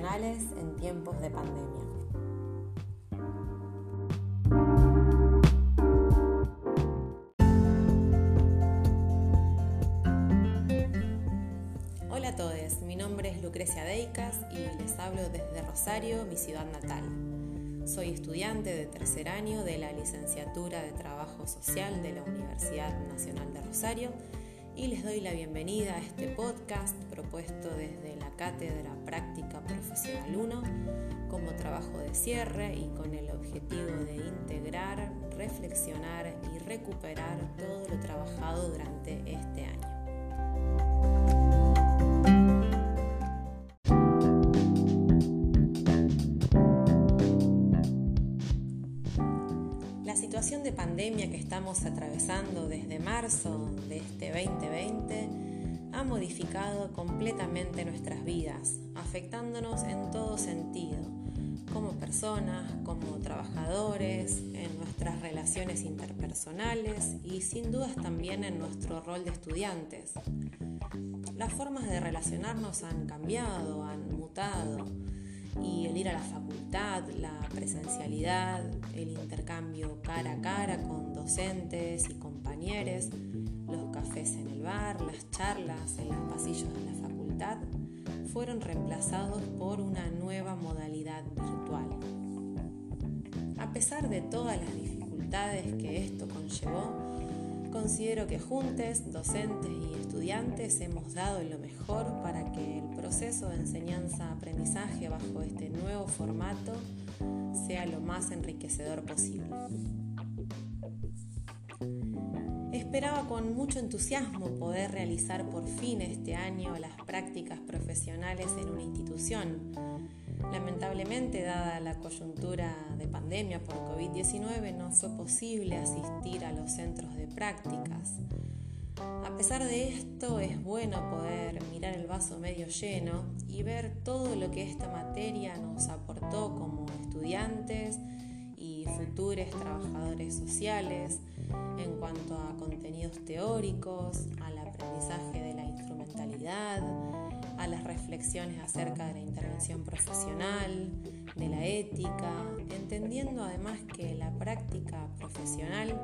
profesionales en tiempos de pandemia. Hola a todos, mi nombre es Lucrecia Deicas y les hablo desde Rosario, mi ciudad natal. Soy estudiante de tercer año de la licenciatura de Trabajo Social de la Universidad Nacional de Rosario y les doy la bienvenida a este podcast propuesto desde la Cátedra Práctica Profesional 1 como trabajo de cierre y con el objetivo de integrar, reflexionar y recuperar todo lo trabajado durante este año. Pandemia que estamos atravesando desde marzo de este 2020 ha modificado completamente nuestras vidas, afectándonos en todo sentido, como personas, como trabajadores, en nuestras relaciones interpersonales y sin dudas también en nuestro rol de estudiantes. Las formas de relacionarnos han cambiado, han mutado y el ir a la facultad, la presencialidad, el intercambio cara a cara con docentes y compañeros, los cafés en el bar, las charlas en los pasillos de la facultad, fueron reemplazados por una nueva modalidad virtual. A pesar de todas las dificultades que esto conllevó, Considero que juntos, docentes y estudiantes, hemos dado lo mejor para que el proceso de enseñanza-aprendizaje bajo este nuevo formato sea lo más enriquecedor posible. Esperaba con mucho entusiasmo poder realizar por fin este año las prácticas profesionales en una institución Lamentablemente, dada la coyuntura de pandemia por COVID-19, no fue posible asistir a los centros de prácticas. A pesar de esto, es bueno poder mirar el vaso medio lleno y ver todo lo que esta materia nos aportó como estudiantes y futuros trabajadores sociales en cuanto a contenidos teóricos, al aprendizaje de la instrumentalidad, a las reflexiones acerca de la intervención profesional, de la ética, entendiendo además que la práctica profesional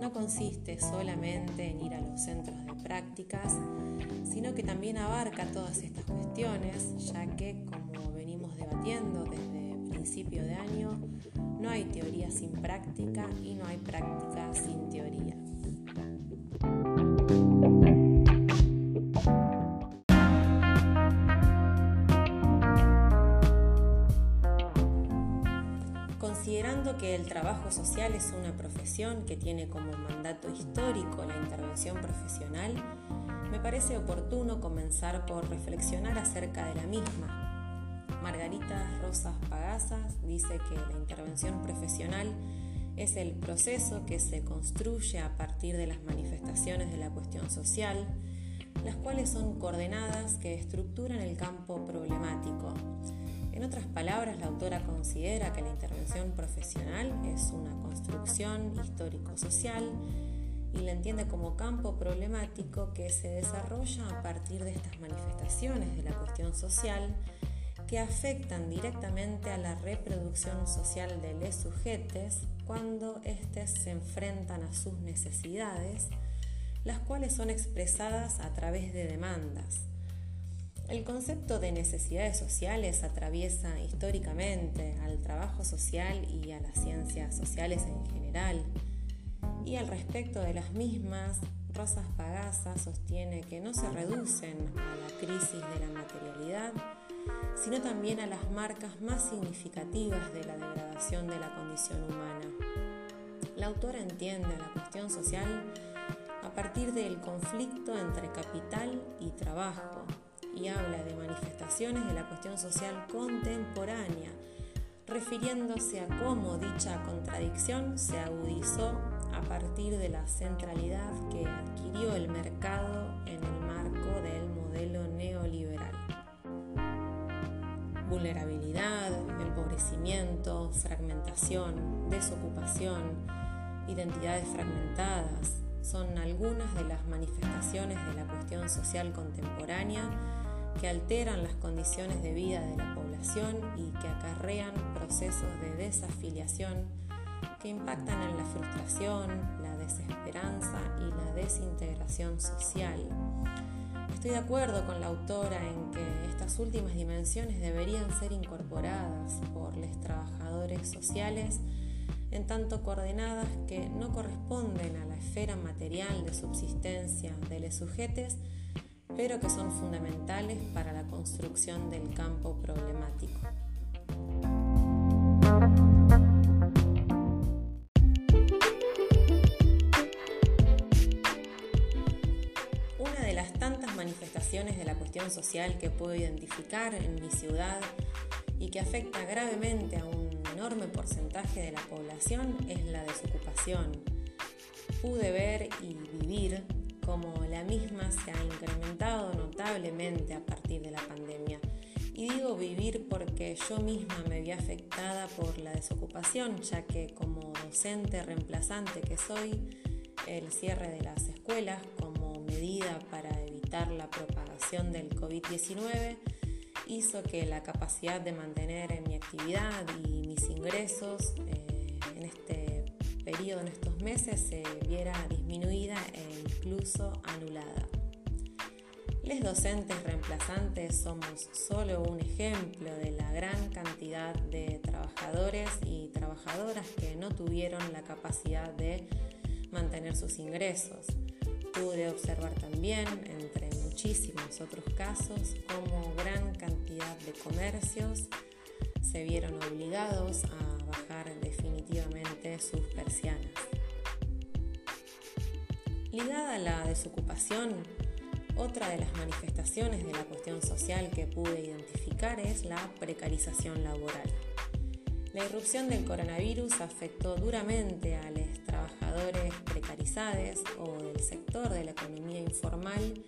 no consiste solamente en ir a los centros de prácticas, sino que también abarca todas estas cuestiones, ya que, como venimos debatiendo desde principio de año, no hay teoría sin práctica y no hay práctica sin teoría. Trabajo social es una profesión que tiene como mandato histórico la intervención profesional, me parece oportuno comenzar por reflexionar acerca de la misma. Margarita Rosas Pagazas dice que la intervención profesional es el proceso que se construye a partir de las manifestaciones de la cuestión social, las cuales son coordenadas que estructuran el campo problemático en otras palabras, la autora considera que la intervención profesional es una construcción histórico-social y la entiende como campo problemático que se desarrolla a partir de estas manifestaciones de la cuestión social que afectan directamente a la reproducción social de los sujetos cuando éstes se enfrentan a sus necesidades, las cuales son expresadas a través de demandas el concepto de necesidades sociales atraviesa históricamente al trabajo social y a las ciencias sociales en general. Y al respecto de las mismas, Rosas Pagasa sostiene que no se reducen a la crisis de la materialidad, sino también a las marcas más significativas de la degradación de la condición humana. La autora entiende la cuestión social a partir del conflicto entre capital y trabajo, y habla de manifestaciones de la cuestión social contemporánea, refiriéndose a cómo dicha contradicción se agudizó a partir de la centralidad que adquirió el mercado en el marco del modelo neoliberal. Vulnerabilidad, empobrecimiento, fragmentación, desocupación, identidades fragmentadas, son algunas de las manifestaciones de la cuestión social contemporánea que alteran las condiciones de vida de la población y que acarrean procesos de desafiliación que impactan en la frustración, la desesperanza y la desintegración social. Estoy de acuerdo con la autora en que estas últimas dimensiones deberían ser incorporadas por los trabajadores sociales en tanto coordenadas que no corresponden a la esfera material de subsistencia de los sujetos, pero que son fundamentales para la construcción del campo problemático. Una de las tantas manifestaciones de la cuestión social que puedo identificar en mi ciudad y que afecta gravemente a un enorme porcentaje de la población es la desocupación. Pude ver y vivir cómo la misma se ha incrementado notablemente a partir de la pandemia. Y digo vivir porque yo misma me vi afectada por la desocupación, ya que como docente reemplazante que soy, el cierre de las escuelas como medida para evitar la propagación del COVID-19 hizo que la capacidad de mantener mi actividad y mis ingresos eh, en este periodo, en estos meses, se viera disminuida e incluso anulada. Les docentes reemplazantes somos solo un ejemplo de la gran cantidad de trabajadores y trabajadoras que no tuvieron la capacidad de mantener sus ingresos. Pude observar también entre muchísimos otros casos como gran cantidad de comercios se vieron obligados a bajar definitivamente sus persianas. Ligada a la desocupación, otra de las manifestaciones de la cuestión social que pude identificar es la precarización laboral. La irrupción del coronavirus afectó duramente a los trabajadores precarizados o del sector de la economía informal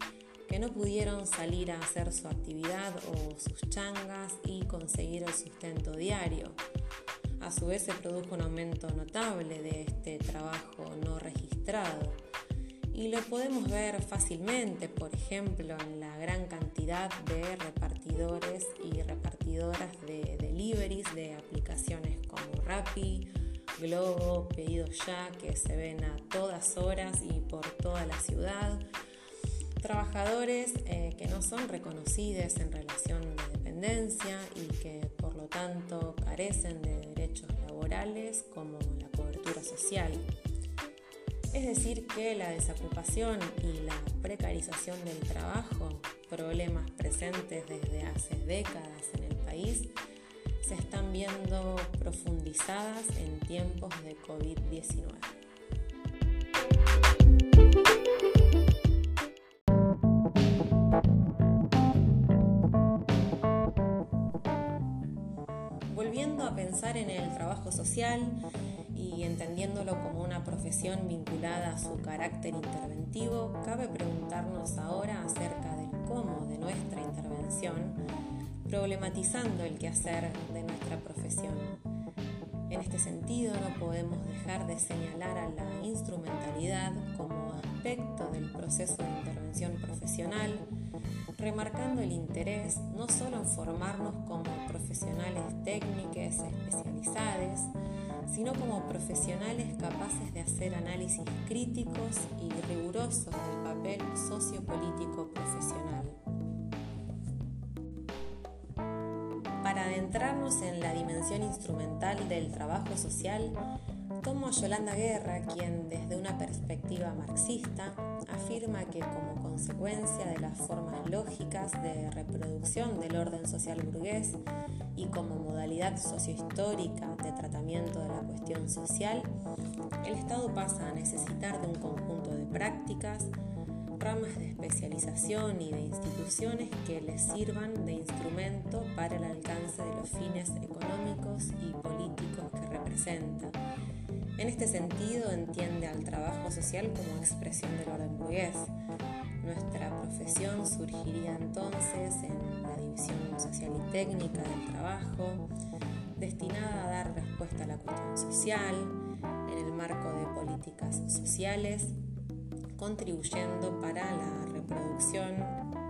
que no pudieron salir a hacer su actividad o sus changas y conseguir el sustento diario. A su vez se produjo un aumento notable de este trabajo no registrado y lo podemos ver fácilmente, por ejemplo, en la gran cantidad de repartidores y repartidoras de deliveries de aplicaciones como Rappi, Globo, Pedido Ya, que se ven a todas horas y por toda la ciudad trabajadores eh, que no son reconocidos en relación de dependencia y que por lo tanto carecen de derechos laborales como la cobertura social. Es decir, que la desocupación y la precarización del trabajo, problemas presentes desde hace décadas en el país, se están viendo profundizadas en tiempos de COVID-19. Pensar en el trabajo social y entendiéndolo como una profesión vinculada a su carácter interventivo, cabe preguntarnos ahora acerca del cómo de nuestra intervención, problematizando el quehacer de nuestra profesión. En este sentido, no podemos dejar de señalar a la instrumentalidad como aspecto del proceso de intervención profesional, remarcando el interés no solo en formarnos como profesionales técnicos especializados, sino como profesionales capaces de hacer análisis críticos y rigurosos del papel sociopolítico profesional. Para adentrarnos en la dimensión instrumental del trabajo social, tomo a Yolanda Guerra, quien desde una perspectiva marxista afirma que como consecuencia de las formas lógicas de reproducción del orden social burgués y como modalidad sociohistórica de tratamiento de la cuestión social, el Estado pasa a necesitar de un conjunto de prácticas, ramas de especialización y de instituciones que le sirvan de instrumento para el alcance de los fines económicos y políticos que representa en este sentido, entiende al trabajo social como expresión del orden burgués. Nuestra profesión surgiría entonces en la división social y técnica del trabajo, destinada a dar respuesta a la cuestión social, en el marco de políticas sociales, contribuyendo para la reproducción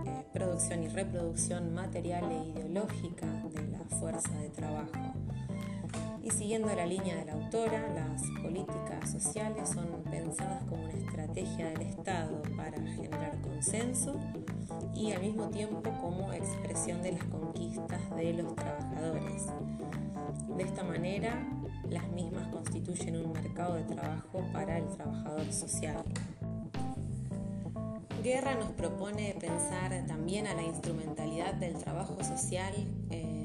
eh, producción y reproducción material e ideológica de la fuerza de trabajo. Y siguiendo la línea de la autora, las políticas sociales son pensadas como una estrategia del Estado para generar consenso y al mismo tiempo como expresión de las conquistas de los trabajadores. De esta manera, las mismas constituyen un mercado de trabajo para el trabajador social. Guerra nos propone pensar también a la instrumentalidad del trabajo social eh,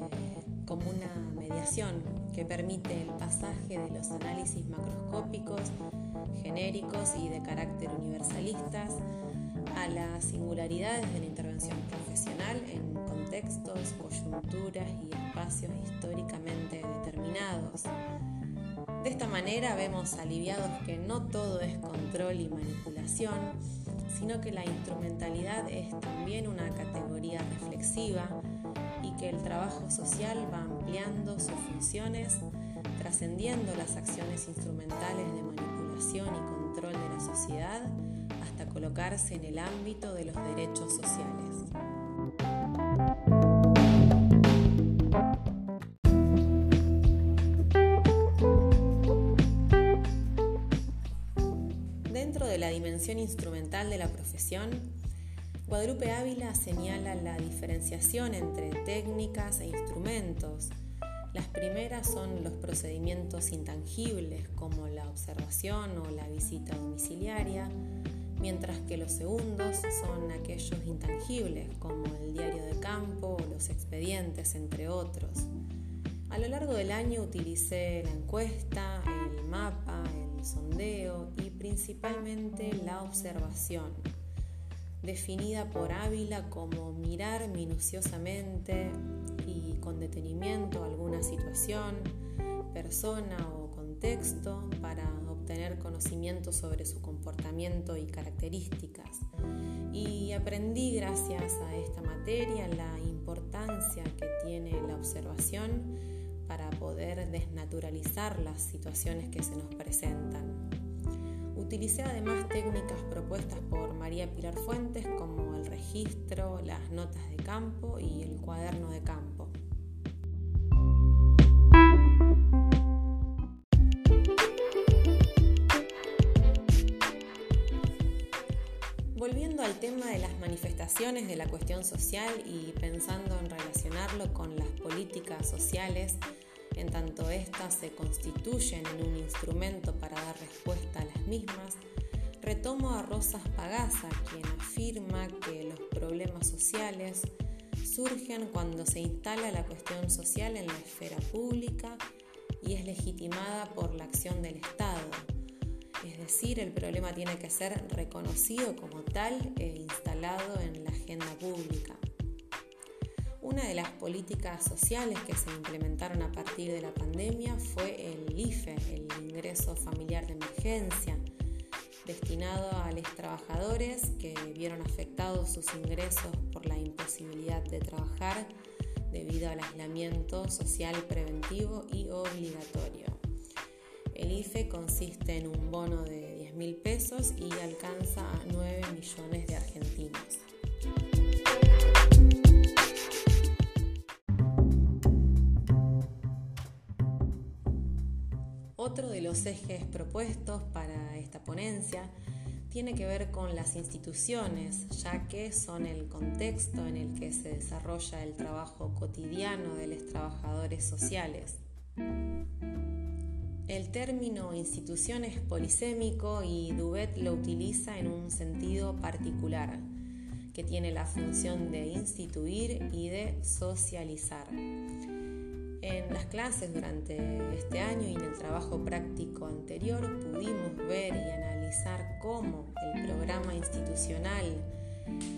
como una mediación que permite el pasaje de los análisis macroscópicos, genéricos y de carácter universalistas a las singularidades de la intervención profesional en contextos, coyunturas y espacios históricamente determinados. De esta manera vemos aliviados que no todo es control y manipulación, sino que la instrumentalidad es también una categoría reflexiva y que el trabajo social va ampliando sus funciones, trascendiendo las acciones instrumentales de manipulación y control de la sociedad hasta colocarse en el ámbito de los derechos sociales. Dentro de la dimensión instrumental de la profesión, Guadalupe Ávila señala la diferenciación entre técnicas e instrumentos. Las primeras son los procedimientos intangibles como la observación o la visita domiciliaria, mientras que los segundos son aquellos intangibles como el diario de campo o los expedientes, entre otros. A lo largo del año utilicé la encuesta, el mapa, el sondeo y principalmente la observación definida por Ávila como mirar minuciosamente y con detenimiento alguna situación, persona o contexto para obtener conocimiento sobre su comportamiento y características. Y aprendí gracias a esta materia la importancia que tiene la observación para poder desnaturalizar las situaciones que se nos presentan. Utilicé además técnicas propuestas por María Pilar Fuentes como el registro, las notas de campo y el cuaderno de campo. Volviendo al tema de las manifestaciones de la cuestión social y pensando en relacionarlo con las políticas sociales, en tanto éstas se constituyen en un instrumento para dar respuesta a las mismas, retomo a Rosas Pagasa, quien afirma que los problemas sociales surgen cuando se instala la cuestión social en la esfera pública y es legitimada por la acción del Estado. Es decir, el problema tiene que ser reconocido como tal e instalado en la agenda pública. Una de las políticas sociales que se implementaron a partir de la pandemia fue el IFE, el ingreso familiar de emergencia, destinado a los trabajadores que vieron afectados sus ingresos por la imposibilidad de trabajar debido al aislamiento social preventivo y obligatorio. El IFE consiste en un bono de 10 mil pesos y alcanza a 9 millones de argentinos. Los ejes propuestos para esta ponencia tiene que ver con las instituciones, ya que son el contexto en el que se desarrolla el trabajo cotidiano de los trabajadores sociales. El término institución es polisémico y Dubet lo utiliza en un sentido particular, que tiene la función de instituir y de socializar. En las clases durante este año y en el trabajo práctico anterior pudimos ver y analizar cómo el programa institucional,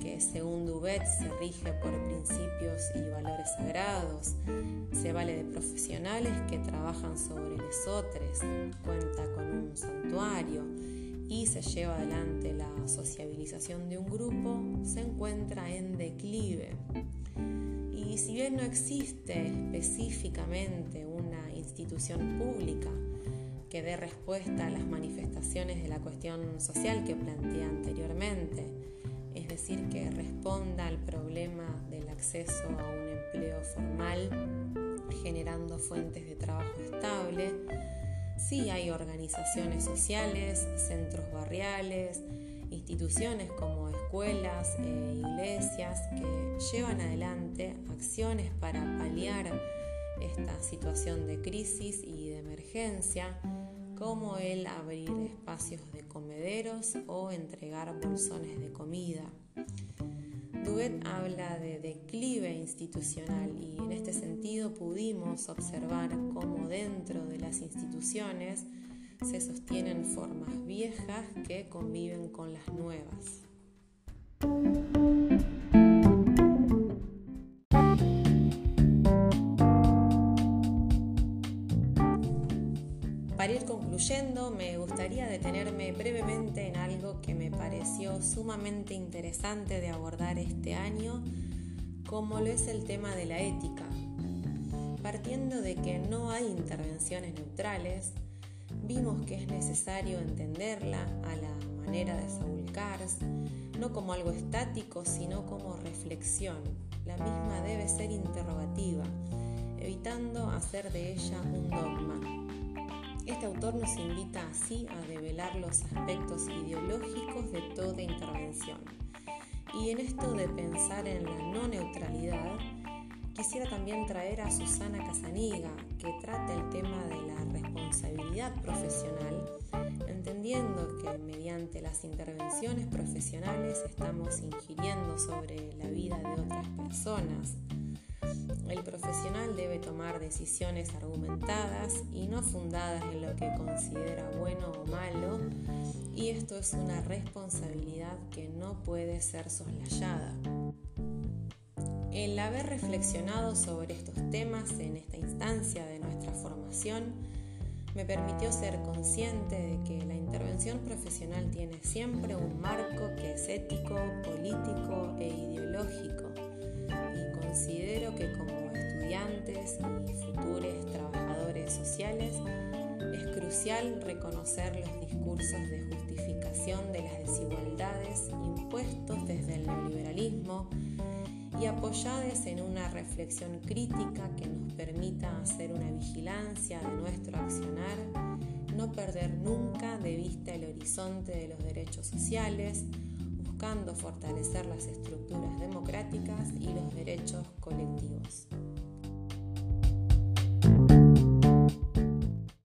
que según Dubet se rige por principios y valores sagrados, se vale de profesionales que trabajan sobre lesotres, cuenta con un santuario y se lleva adelante la sociabilización de un grupo, se encuentra en declive y si bien no existe específicamente una institución pública que dé respuesta a las manifestaciones de la cuestión social que planteé anteriormente, es decir, que responda al problema del acceso a un empleo formal, generando fuentes de trabajo estable. Sí hay organizaciones sociales, centros barriales, instituciones como escuelas e iglesias que llevan adelante acciones para paliar esta situación de crisis y de emergencia, como el abrir espacios de comederos o entregar bolsones de comida. Duet habla de declive institucional y en este sentido pudimos observar cómo dentro de las instituciones se sostienen formas viejas que conviven con las nuevas. Para ir concluyendo, me gustaría detenerme brevemente en algo que me pareció sumamente interesante de abordar este año, como lo es el tema de la ética. Partiendo de que no hay intervenciones neutrales, vimos que es necesario entenderla a la manera de Saul Kars, no como algo estático, sino como reflexión. La misma debe ser interrogativa, evitando hacer de ella un dogma. Este autor nos invita así a develar los aspectos ideológicos de toda intervención. Y en esto de pensar en la no neutralidad, quisiera también traer a Susana Casaniga, que trata el tema de la responsabilidad profesional, entendiendo que mediante las intervenciones profesionales estamos ingiriendo sobre la vida de otras personas. El profesional debe tomar decisiones argumentadas y no fundadas en lo que considera bueno o malo, y esto es una responsabilidad que no puede ser soslayada. El haber reflexionado sobre estos temas en esta instancia de nuestra formación me permitió ser consciente de que la intervención profesional tiene siempre un marco que es ético, político e ideológico. Y considero que como estudiantes y futuros trabajadores sociales es crucial reconocer los discursos de justificación de las desigualdades impuestos desde el neoliberalismo y apoyadas en una reflexión crítica que nos permita hacer una vigilancia de nuestro accionar, no perder nunca de vista el horizonte de los derechos sociales, buscando fortalecer las estructuras democráticas y los derechos colectivos.